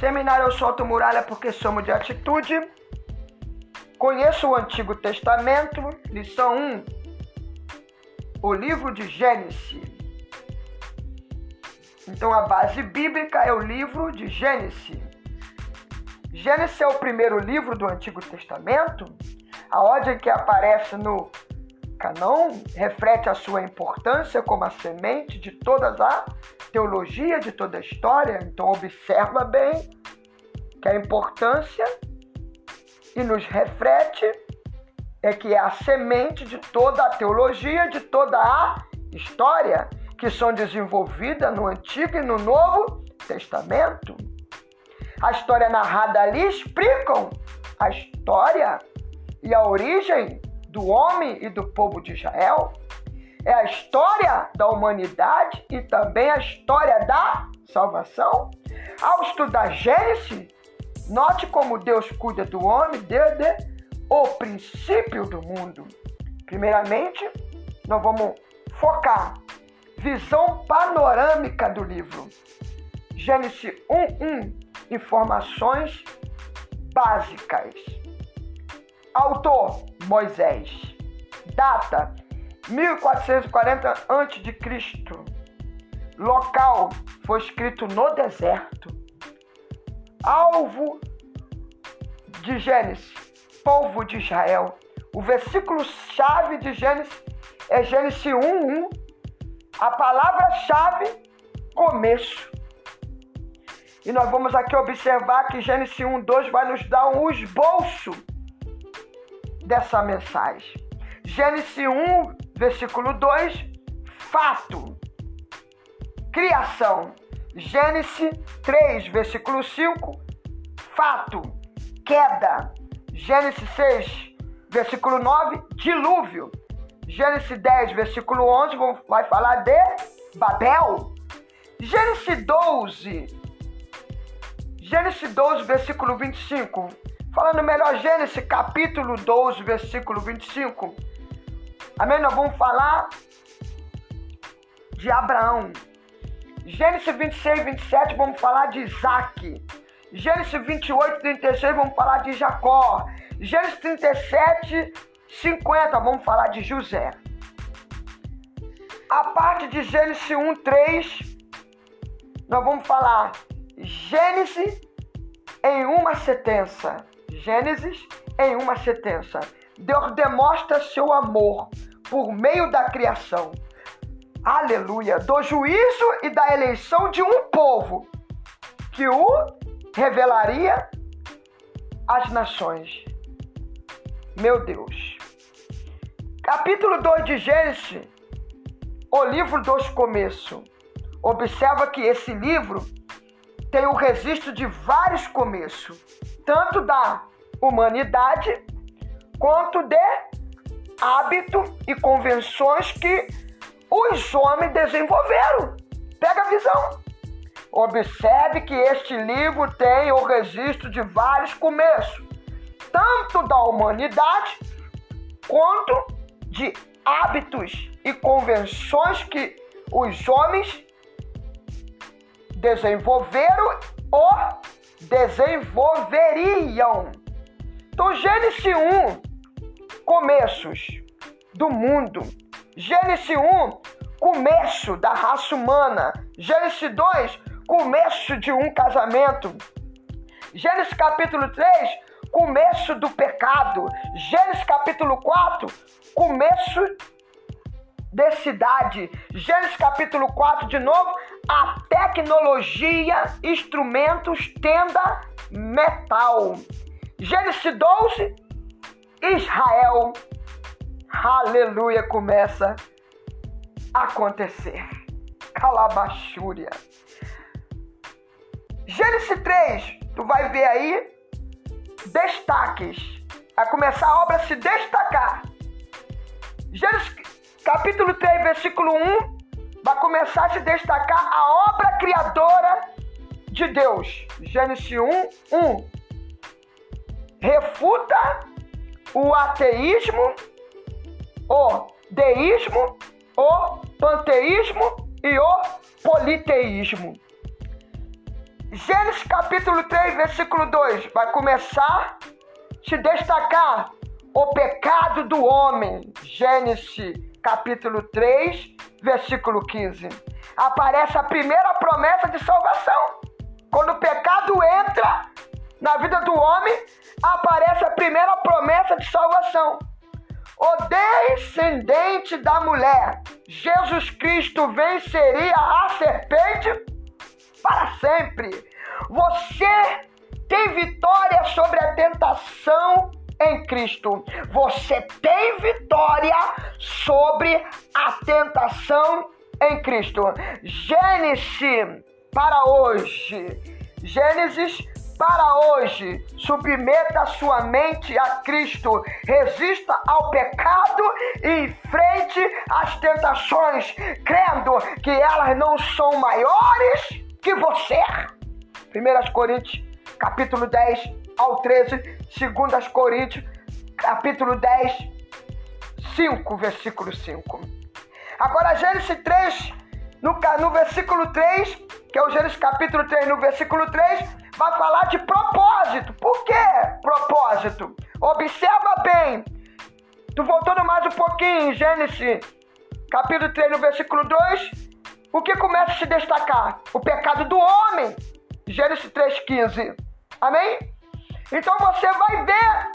Seminário Eu Solto Muralha porque somos de atitude. Conheço o Antigo Testamento, lição 1. O livro de Gênesis. Então a base bíblica é o livro de Gênesis. Gênesis é o primeiro livro do Antigo Testamento. A ordem que aparece no Canão reflete a sua importância como a semente de toda a teologia, de toda a história. Então observa bem que a importância e nos reflete é que é a semente de toda a teologia, de toda a história que são desenvolvidas no Antigo e no Novo Testamento. A história narrada ali explicam a história e a origem do homem e do povo de Israel. É a história da humanidade e também a história da salvação. Ao estudar Gênesis, note como Deus cuida do homem desde o princípio do mundo. Primeiramente, nós vamos focar visão panorâmica do livro. Gênesis 1:1 informações básicas. Autor Moisés. Data 1440 a.C. Local foi escrito no deserto. Alvo de Gênesis, povo de Israel. O versículo chave de Gênesis é Gênesis 1:1. A palavra-chave começo. E nós vamos aqui observar que Gênesis 1:2 vai nos dar um esboço dessa mensagem. Gênesis 1, versículo 2, fato. Criação. Gênesis 3, versículo 5, fato. Queda. Gênesis 6, versículo 9, dilúvio. Gênesis 10, versículo 11, vai falar de Babel. Gênesis 12, Gênesis 12, versículo 25, Falando melhor, Gênesis capítulo 12, versículo 25. Amém? Nós vamos falar de Abraão. Gênesis 26, 27, vamos falar de Isaac. Gênesis 28, 36, vamos falar de Jacó. Gênesis 37, 50, vamos falar de José. A parte de Gênesis 1, 3, nós vamos falar Gênesis em uma sentença. Gênesis em uma sentença. Deus demonstra seu amor por meio da criação. Aleluia! Do juízo e da eleição de um povo que o revelaria às nações. Meu Deus. Capítulo 2 de Gênesis, o livro dos começos. Observa que esse livro tem o registro de vários começos, tanto da humanidade quanto de hábito e convenções que os homens desenvolveram. Pega a visão. Observe que este livro tem o registro de vários começos, tanto da humanidade quanto de hábitos e convenções que os homens desenvolveram ou desenvolveriam. Então, Gênesis 1, começos do mundo. Gênesis 1, começo da raça humana. Gênesis 2, começo de um casamento. Gênesis capítulo 3, começo do pecado. Gênesis capítulo 4, começo de cidade. Gênesis capítulo 4, de novo, a tecnologia, instrumentos, tenda, metal. Gênesis 12, Israel, aleluia, começa a acontecer. Calabachúria. Gênesis 3, tu vai ver aí destaques. A começar a obra a se destacar. Gênesis capítulo 3, versículo 1, vai começar a se destacar a obra criadora de Deus. Gênesis 1, 1 refuta o ateísmo, o deísmo, o panteísmo e o politeísmo. Gênesis capítulo 3, versículo 2, vai começar a se destacar o pecado do homem. Gênesis capítulo 3, versículo 15. Aparece a primeira promessa de salvação. Quando o pecado entra na vida do homem, aparece a primeira promessa de salvação. O descendente da mulher, Jesus Cristo, venceria a serpente para sempre. Você tem vitória sobre a tentação em Cristo. Você tem vitória sobre a tentação em Cristo. Gênesis para hoje. Gênesis para hoje. Submeta sua mente a Cristo. Resista ao pecado e enfrente as tentações, crendo que elas não são maiores que você. 1 Coríntios, capítulo 10 ao 13, 2 Coríntios, capítulo 10, 5, versículo 5. Agora, Gênesis 3, no, no versículo 3, que é o Gênesis capítulo 3, no versículo 3, vai falar de propósito. Por que propósito? Observa bem. Tu voltando mais um pouquinho Gênesis capítulo 3, no versículo 2, o que começa a se destacar? O pecado do homem. Gênesis 3,15. Amém? Então você vai ver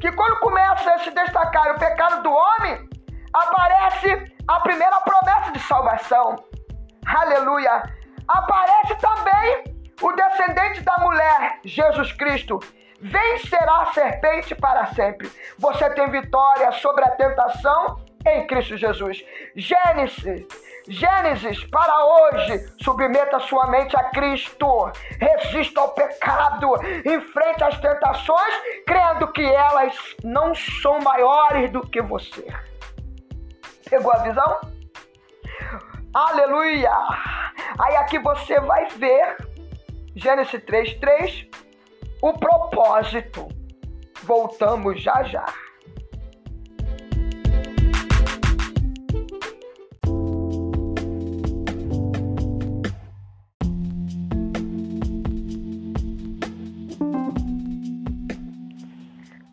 que quando começa a se destacar o pecado do homem, aparece a primeira promessa de salvação. Aleluia! Aparece também o descendente da mulher, Jesus Cristo. Vencerá a serpente para sempre. Você tem vitória sobre a tentação em Cristo Jesus. Gênesis Gênesis para hoje, submeta sua mente a Cristo, resista ao pecado, enfrente as tentações, crendo que elas não são maiores do que você. Pegou a visão? Aleluia! Aí aqui você vai ver, Gênesis 3,3, o propósito. Voltamos já já.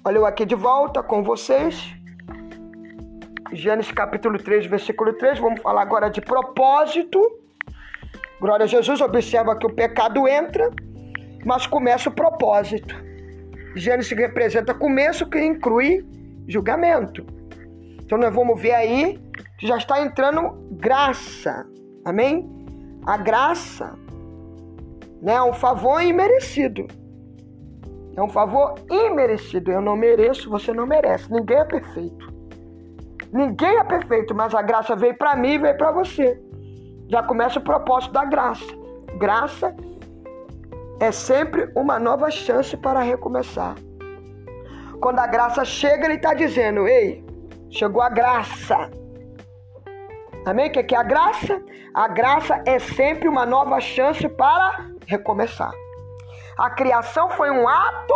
Olha eu aqui de volta com vocês. Gênesis capítulo 3, versículo 3. Vamos falar agora de propósito. Glória a Jesus. Observa que o pecado entra, mas começa o propósito. Gênesis representa começo que inclui julgamento. Então nós vamos ver aí que já está entrando graça. Amém? A graça né, é um favor imerecido. É um favor imerecido. Eu não mereço, você não merece. Ninguém é perfeito. Ninguém é perfeito, mas a graça veio para mim e veio para você. Já começa o propósito da graça. Graça é sempre uma nova chance para recomeçar. Quando a graça chega, ele está dizendo: Ei, chegou a graça. Amém? O que é a graça? A graça é sempre uma nova chance para recomeçar. A criação foi um ato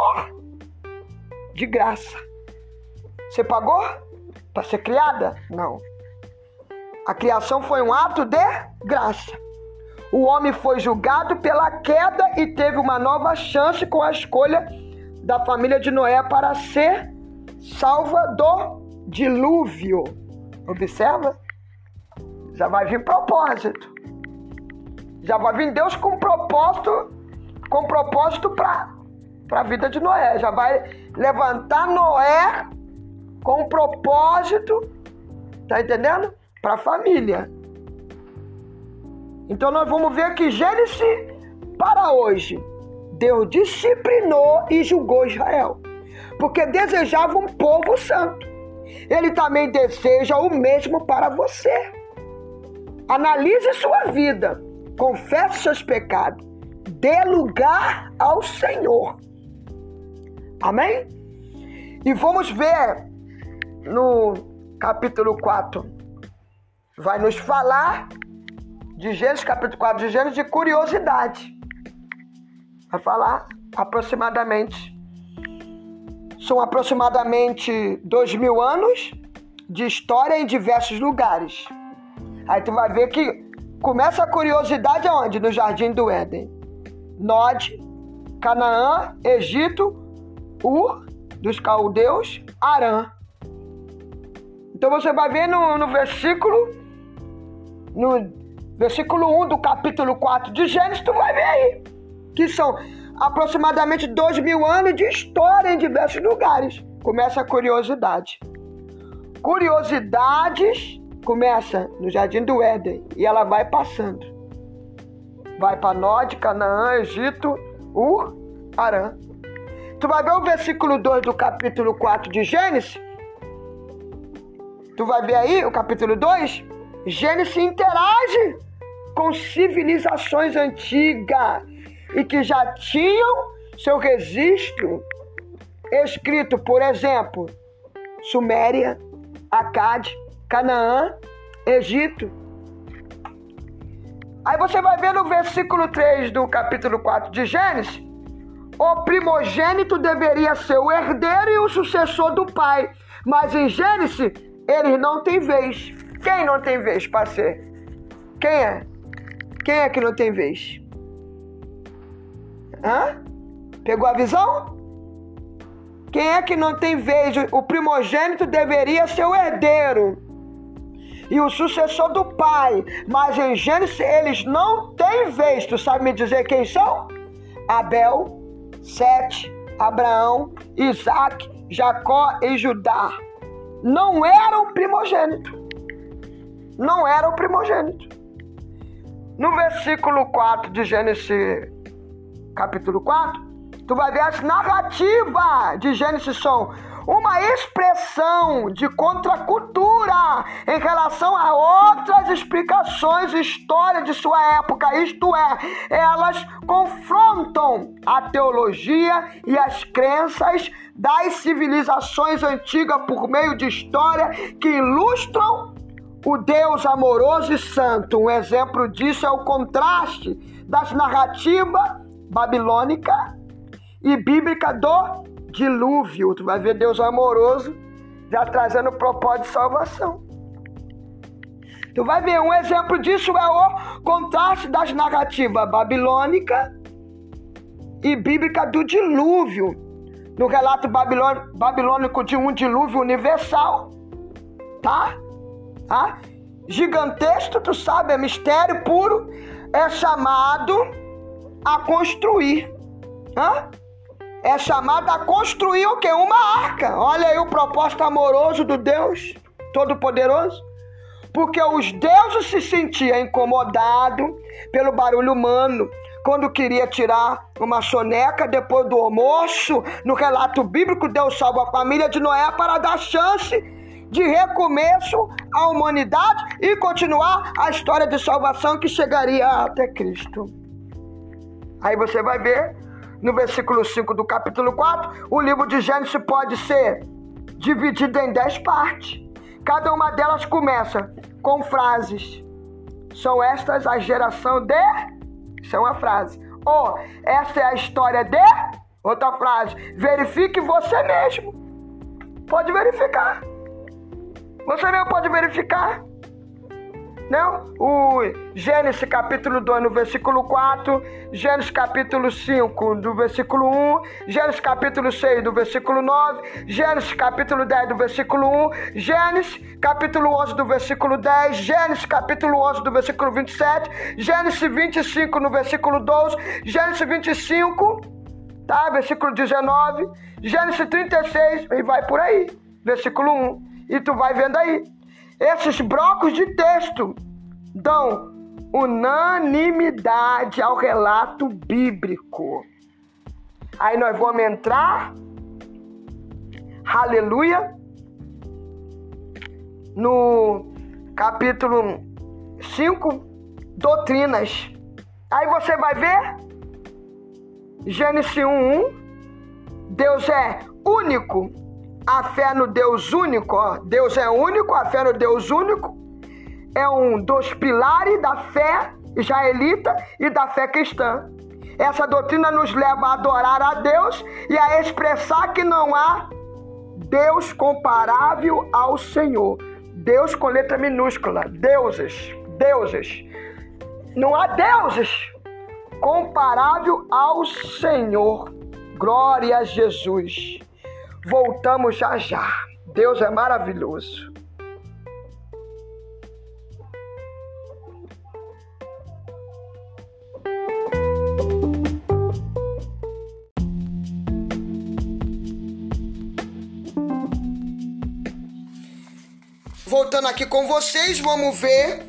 de graça. Você pagou para ser criada? Não. A criação foi um ato de graça. O homem foi julgado pela queda e teve uma nova chance com a escolha da família de Noé para ser salva do dilúvio. Observa? Já vai vir propósito. Já vai vir Deus com propósito com propósito para a vida de Noé. Já vai levantar Noé com propósito, tá entendendo? Para a família. Então nós vamos ver que Gênesis para hoje, Deus disciplinou e julgou Israel, porque desejava um povo santo. Ele também deseja o mesmo para você. Analise sua vida, confesse seus pecados dê lugar ao Senhor. Amém? E vamos ver no capítulo 4. Vai nos falar de Gênesis, capítulo 4 de Gênesis, de curiosidade. Vai falar aproximadamente. São aproximadamente dois mil anos de história em diversos lugares. Aí tu vai ver que começa a curiosidade aonde? No Jardim do Éden. Nod, Canaã, Egito, Ur, dos caldeus, Arã. Então você vai ver no, no versículo, no versículo 1 do capítulo 4 de Gênesis, tu vai ver aí, que são aproximadamente dois mil anos de história em diversos lugares. Começa a curiosidade. Curiosidades começa no Jardim do Éden e ela vai passando. Vai para Nod, Canaã, Egito, Ur, Arã. Tu vai ver o versículo 2 do capítulo 4 de Gênesis? Tu vai ver aí o capítulo 2? Gênesis interage com civilizações antigas e que já tinham seu registro escrito, por exemplo, Suméria, Acade, Canaã, Egito. Aí você vai ver no versículo 3 do capítulo 4 de Gênesis, o primogênito deveria ser o herdeiro e o sucessor do pai. Mas em Gênesis, eles não têm vez. Quem não tem vez para ser? Quem é? Quem é que não tem vez? Hã? Pegou a visão? Quem é que não tem vez? O primogênito deveria ser o herdeiro e o sucessor do pai. Mas em Gênesis eles não têm vez. Tu sabe me dizer quem são? Abel, Sete, Abraão, Isaac, Jacó e Judá. Não eram primogênito. Não eram primogênito. No versículo 4 de Gênesis, capítulo 4, tu vai ver as narrativas de Gênesis são uma expressão de contracultura em relação a outras explicações histórias de sua época, isto é, elas confrontam a teologia e as crenças das civilizações antigas por meio de história que ilustram o Deus amoroso e santo. Um exemplo disso é o contraste das narrativas babilônica e bíblica do dilúvio. Tu vai ver Deus amoroso já trazendo o propósito de salvação. Tu vai ver um exemplo disso é o contraste das narrativas babilônica e bíblica do dilúvio. No relato babilônico de um dilúvio universal, tá? Tá? Gigantesco, tu sabe, é mistério puro, é chamado a construir. Hã? é chamada a construir o que? Uma arca. Olha aí o propósito amoroso do Deus Todo-Poderoso. Porque os deuses se sentiam incomodados pelo barulho humano quando queria tirar uma soneca depois do almoço. No relato bíblico, Deus salva a família de Noé para dar chance de recomeço à humanidade e continuar a história de salvação que chegaria até Cristo. Aí você vai ver no versículo 5 do capítulo 4, o livro de Gênesis pode ser dividido em 10 partes. Cada uma delas começa com frases. São estas a geração de. Isso é uma frase. Ou essa é a história de. Outra frase. Verifique você mesmo. Pode verificar. Você mesmo pode verificar. Não? O Gênesis capítulo 2, no versículo 4, Gênesis capítulo 5, do versículo 1, Gênesis capítulo 6, do versículo 9, Gênesis capítulo 10, do versículo 1, Gênesis capítulo 11, do versículo 10, Gênesis capítulo 11, do versículo 27, Gênesis 25, no versículo 12, Gênesis 25, tá? Versículo 19, Gênesis 36, e vai por aí, versículo 1. E tu vai vendo aí. Esses blocos de texto dão unanimidade ao relato bíblico. Aí nós vamos entrar, aleluia, no capítulo 5, doutrinas. Aí você vai ver, Gênesis 1, 1, Deus é único a fé no Deus único, ó, Deus é único, a fé no Deus único é um dos pilares da fé israelita e da fé cristã. Essa doutrina nos leva a adorar a Deus e a expressar que não há Deus comparável ao Senhor. Deus com letra minúscula, deuses, deuses. Não há deuses comparável ao Senhor. Glória a Jesus. Voltamos já já. Deus é maravilhoso. Voltando aqui com vocês, vamos ver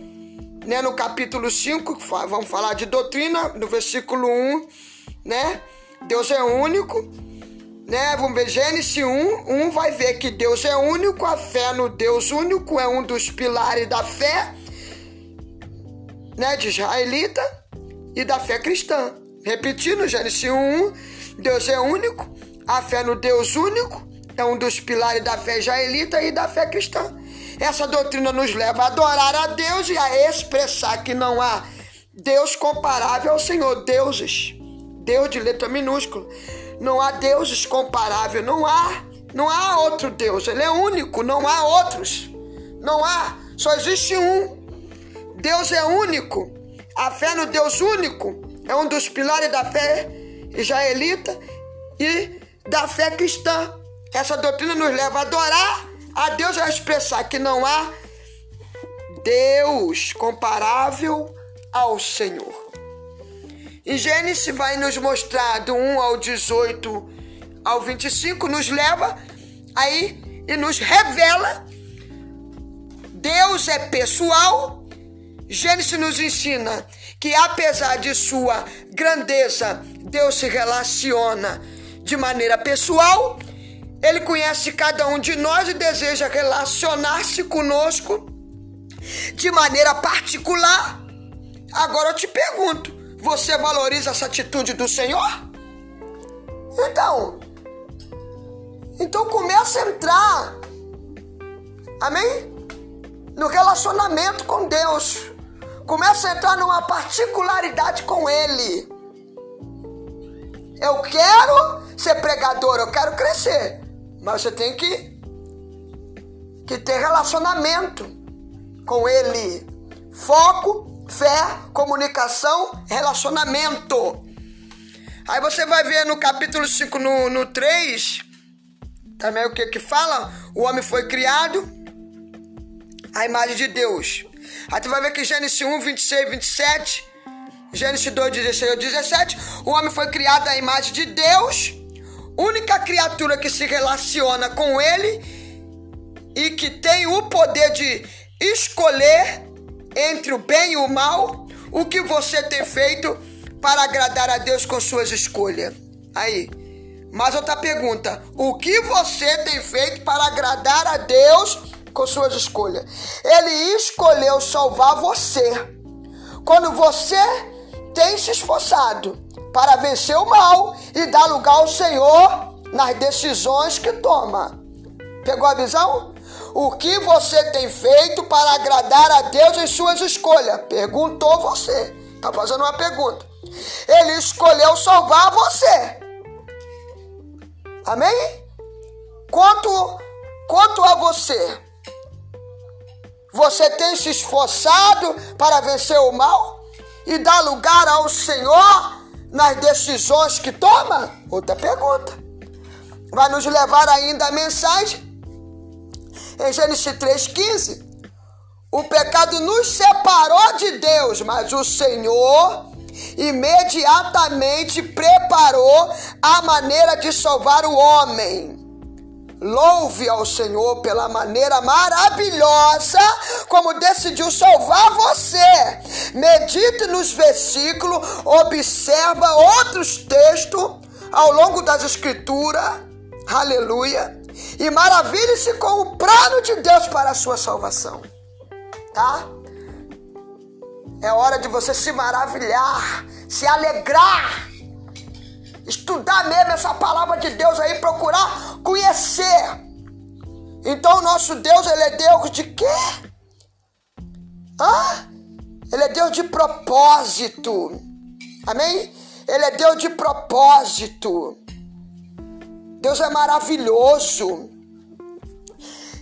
né, no capítulo 5, vamos falar de doutrina, no versículo 1, né? Deus é único, né? Vamos ver Gênesis 1, 1 vai ver que Deus é único, a fé no Deus único é um dos pilares da fé, né, de israelita e da fé cristã. Repetindo, Gênesis 1, 1, Deus é único, a fé no Deus único é um dos pilares da fé israelita e da fé cristã. Essa doutrina nos leva a adorar a Deus e a expressar que não há Deus comparável ao Senhor. Deuses, Deus de letra minúscula. Não há deuses comparável, não há, não há outro Deus. Ele é único, não há outros. Não há, só existe um. Deus é único. A fé no Deus único é um dos pilares da fé israelita e da fé cristã. Essa doutrina nos leva a adorar a Deus é expressar que não há Deus comparável ao Senhor. E Gênesis vai nos mostrar do 1 ao 18 ao 25, nos leva aí e nos revela Deus é pessoal. Gênesis nos ensina que apesar de sua grandeza, Deus se relaciona de maneira pessoal ele conhece cada um de nós e deseja relacionar-se conosco de maneira particular. Agora eu te pergunto: você valoriza essa atitude do Senhor? Então, então começa a entrar, amém? No relacionamento com Deus. Começa a entrar numa particularidade com Ele. Eu quero ser pregador, eu quero crescer. Mas você tem que, que ter relacionamento com ele. Foco, fé, comunicação, relacionamento. Aí você vai ver no capítulo 5, no, no 3, também o que que fala? O homem foi criado à imagem de Deus. Aí tu vai ver que Gênesis 1, 26, 27, Gênesis 2, 16 e 17, o homem foi criado à imagem de Deus única criatura que se relaciona com ele e que tem o poder de escolher entre o bem e o mal, o que você tem feito para agradar a Deus com suas escolhas? Aí, mais outra pergunta: o que você tem feito para agradar a Deus com suas escolhas? Ele escolheu salvar você. Quando você tem se esforçado para vencer o mal e dar lugar ao Senhor nas decisões que toma. Pegou a visão? O que você tem feito para agradar a Deus em suas escolhas? Perguntou você. Está fazendo uma pergunta. Ele escolheu salvar você. Amém? Quanto, quanto a você, você tem se esforçado para vencer o mal e dar lugar ao Senhor nas decisões que toma? Outra pergunta. Vai nos levar ainda a mensagem em Gênesis 3,15. O pecado nos separou de Deus, mas o Senhor imediatamente preparou a maneira de salvar o homem. Louve ao Senhor pela maneira maravilhosa como decidiu salvar você. Medite nos versículos, observa outros textos ao longo das escrituras. Aleluia. E maravilhe-se com o plano de Deus para a sua salvação. Tá? É hora de você se maravilhar, se alegrar estudar mesmo essa palavra de Deus aí, procurar conhecer. Então, nosso Deus, ele é Deus de quê? Hã? Ele é Deus de propósito. Amém? Ele é Deus de propósito. Deus é maravilhoso.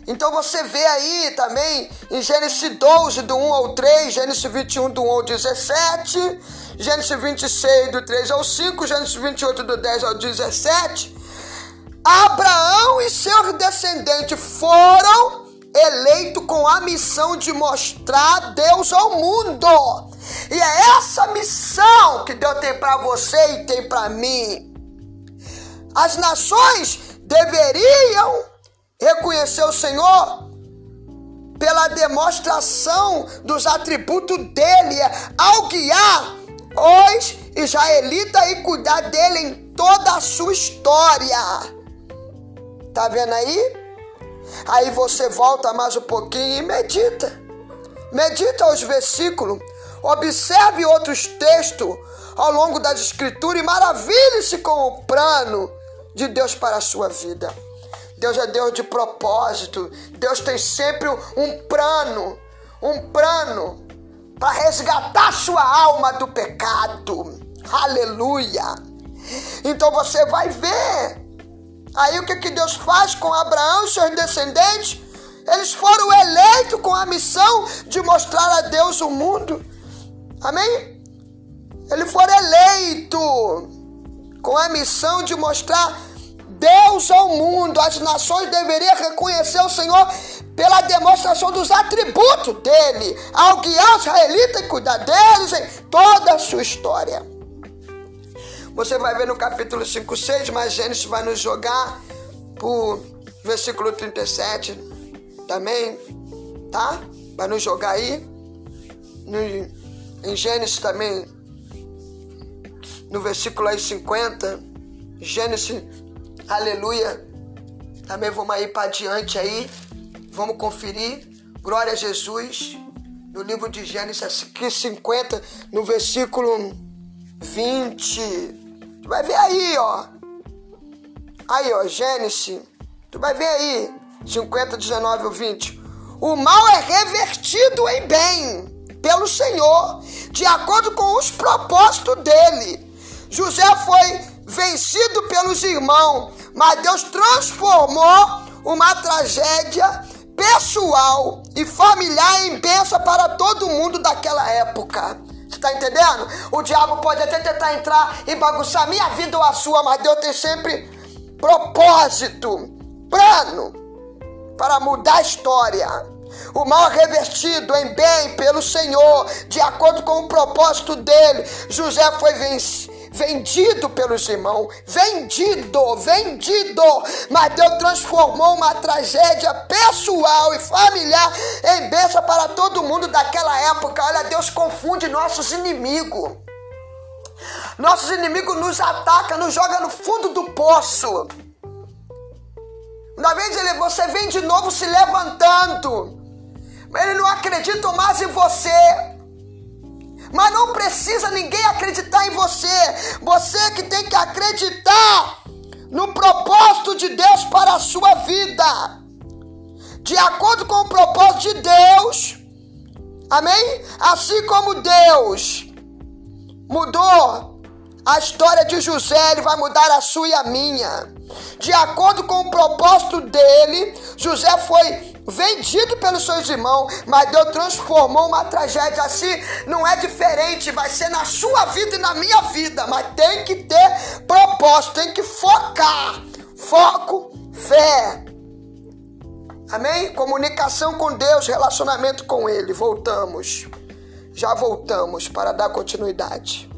Então você vê aí também em Gênesis 12, do 1 ao 3, Gênesis 21, do 1 ao 17, Gênesis 26, do 3 ao 5, Gênesis 28, do 10 ao 17, Abraão e seus descendentes foram eleitos com a missão de mostrar Deus ao mundo. E é essa missão que Deus tem para você e tem para mim. As nações deveriam reconhecer o Senhor pela demonstração dos atributos dele ao guiar os israelitas e cuidar dele em toda a sua história. Tá vendo aí? Aí você volta mais um pouquinho e medita. Medita os versículos, observe outros textos ao longo das escrituras e maravilhe-se com o plano de Deus para a sua vida. Deus é Deus de propósito. Deus tem sempre um plano, um plano para resgatar sua alma do pecado. Aleluia. Então você vai ver. Aí o que, que Deus faz com Abraão e seus descendentes? Eles foram eleitos com a missão de mostrar a Deus o mundo. Amém? Eles foram eleitos com a missão de mostrar Deus ao mundo. As nações deveriam reconhecer o Senhor pela demonstração dos atributos dele, ao guiar os israelitas e cuidar deles em toda a sua história. Você vai ver no capítulo 5, 6, mas Gênesis vai nos jogar por versículo 37 também, tá? Vai nos jogar aí. No, em Gênesis também, no versículo aí 50, Gênesis Aleluia. Também vamos aí para diante aí. Vamos conferir. Glória a Jesus. No livro de Gênesis 50, no versículo 20. Tu vai ver aí, ó. Aí, ó, Gênesis. Tu vai ver aí. 50, 19 ou 20. O mal é revertido em bem pelo Senhor, de acordo com os propósitos dele. José foi vencido pelos irmãos, mas Deus transformou uma tragédia pessoal e familiar em bênção para todo mundo daquela época. Você está entendendo? O diabo pode até tentar entrar e bagunçar minha vida ou a sua, mas Deus tem sempre propósito, plano para mudar a história. O mal revertido em bem pelo Senhor, de acordo com o propósito dele. José foi vencido vendido pelos irmãos, vendido, vendido. Mas Deus transformou uma tragédia pessoal e familiar em bênção para todo mundo daquela época. Olha, Deus confunde nossos inimigos. Nossos inimigos nos atacam, nos jogam no fundo do poço. Uma vez ele, você vem de novo se levantando. Ele não acredita mais em você. Mas não precisa ninguém acreditar em você. Você que tem que acreditar no propósito de Deus para a sua vida. De acordo com o propósito de Deus. Amém? Assim como Deus mudou a história de José, ele vai mudar a sua e a minha. De acordo com o propósito dele, José foi vendido pelos seus irmãos, mas Deus transformou uma tragédia assim. Não é diferente, vai ser na sua vida e na minha vida, mas tem que ter propósito, tem que focar. Foco, fé. Amém? Comunicação com Deus, relacionamento com Ele. Voltamos. Já voltamos para dar continuidade.